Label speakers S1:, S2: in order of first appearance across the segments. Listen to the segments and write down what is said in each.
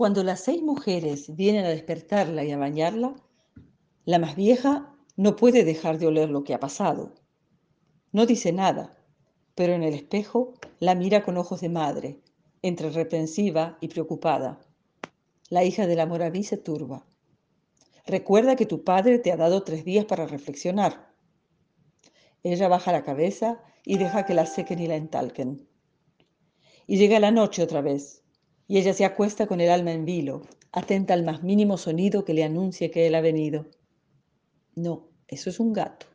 S1: Cuando las seis mujeres vienen a despertarla y a bañarla, la más vieja no puede dejar de oler lo que ha pasado. No dice nada, pero en el espejo la mira con ojos de madre, entre reprensiva y preocupada. La hija de la Moraví se turba. Recuerda que tu padre te ha dado tres días para reflexionar. Ella baja la cabeza y deja que la sequen y la entalquen. Y llega la noche otra vez, y ella se acuesta con el alma en vilo, atenta al más mínimo sonido que le anuncie que él ha venido. No, eso es un gato,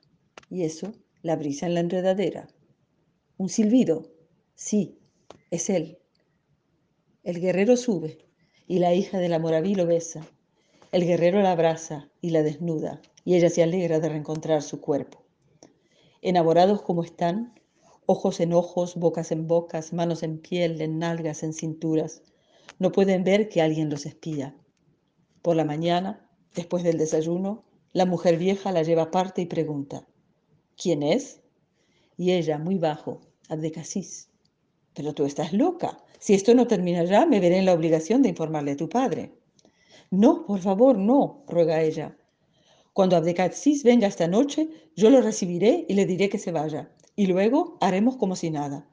S1: y eso la brisa en la enredadera. Un silbido, sí, es él. El guerrero sube, y la hija de la Moraví lo besa. El guerrero la abraza y la desnuda, y ella se alegra de reencontrar su cuerpo. Enamorados como están, ojos en ojos, bocas en bocas, manos en piel, en nalgas, en cinturas, no pueden ver que alguien los espía. Por la mañana, después del desayuno, la mujer vieja la lleva aparte y pregunta, ¿quién es? Y ella, muy bajo, Abdecasís. Pero tú estás loca. Si esto no termina ya, me veré en la obligación de informarle a tu padre. No, por favor, no, ruega ella. Cuando Abdecasís venga esta noche, yo lo recibiré y le diré que se vaya. Y luego haremos como si nada.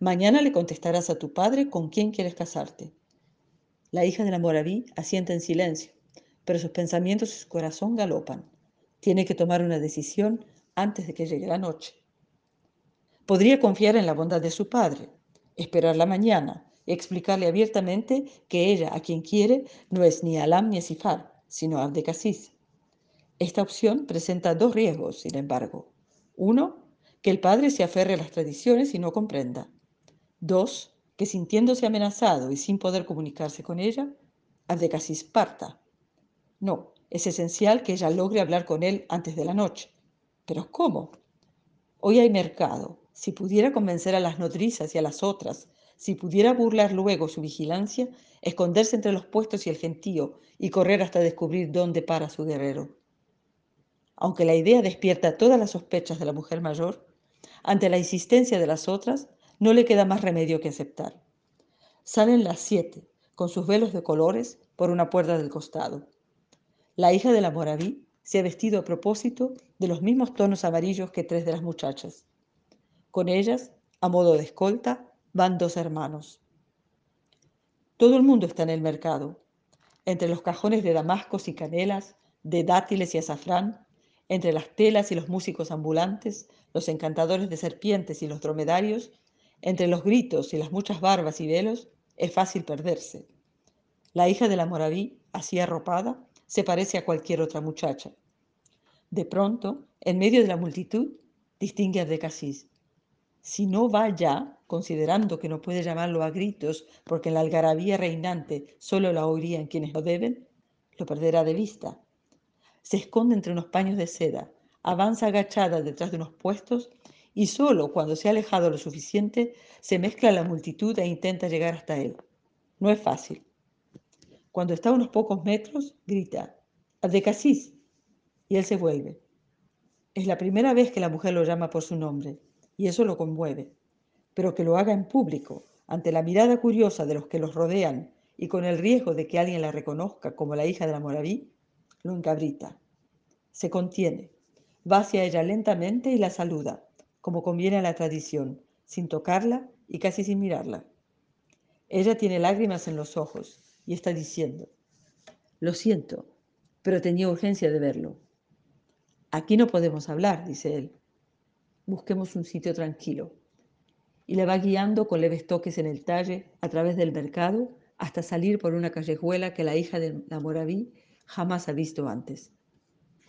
S1: Mañana le contestarás a tu padre con quién quieres casarte. La hija de la Moraví asienta en silencio, pero sus pensamientos y su corazón galopan. Tiene que tomar una decisión antes de que llegue la noche. Podría confiar en la bondad de su padre, esperar la mañana y explicarle abiertamente que ella, a quien quiere, no es ni Alam ni Sifar, sino Abdecasís. Esta opción presenta dos riesgos, sin embargo. Uno, que el padre se aferre a las tradiciones y no comprenda. Dos, que sintiéndose amenazado y sin poder comunicarse con ella, Abdecasís parta. No, es esencial que ella logre hablar con él antes de la noche. ¿Pero cómo? Hoy hay mercado. Si pudiera convencer a las nodrizas y a las otras, si pudiera burlar luego su vigilancia, esconderse entre los puestos y el gentío y correr hasta descubrir dónde para su guerrero. Aunque la idea despierta todas las sospechas de la mujer mayor, ante la insistencia de las otras, no le queda más remedio que aceptar. Salen las siete, con sus velos de colores, por una puerta del costado. La hija de la Moraví se ha vestido a propósito de los mismos tonos amarillos que tres de las muchachas. Con ellas, a modo de escolta, van dos hermanos. Todo el mundo está en el mercado. Entre los cajones de damascos y canelas, de dátiles y azafrán, entre las telas y los músicos ambulantes, los encantadores de serpientes y los dromedarios, entre los gritos y las muchas barbas y velos, es fácil perderse. La hija de la Moraví, así arropada, se parece a cualquier otra muchacha. De pronto, en medio de la multitud, distingue a Decasís. Si no va ya, considerando que no puede llamarlo a gritos porque en la algarabía reinante solo la oirían quienes lo deben, lo perderá de vista. Se esconde entre unos paños de seda, avanza agachada detrás de unos puestos y solo cuando se ha alejado lo suficiente se mezcla la multitud e intenta llegar hasta él. No es fácil. Cuando está a unos pocos metros, grita, Abdecasís, y él se vuelve. Es la primera vez que la mujer lo llama por su nombre, y eso lo conmueve, pero que lo haga en público, ante la mirada curiosa de los que los rodean y con el riesgo de que alguien la reconozca como la hija de la Moraví, lo encabrita. Se contiene, va hacia ella lentamente y la saluda, como conviene a la tradición, sin tocarla y casi sin mirarla. Ella tiene lágrimas en los ojos y está diciendo, lo siento, pero tenía urgencia de verlo. Aquí no podemos hablar, dice él. Busquemos un sitio tranquilo. Y le va guiando con leves toques en el talle a través del mercado hasta salir por una callejuela que la hija de la Moraví jamás ha visto antes.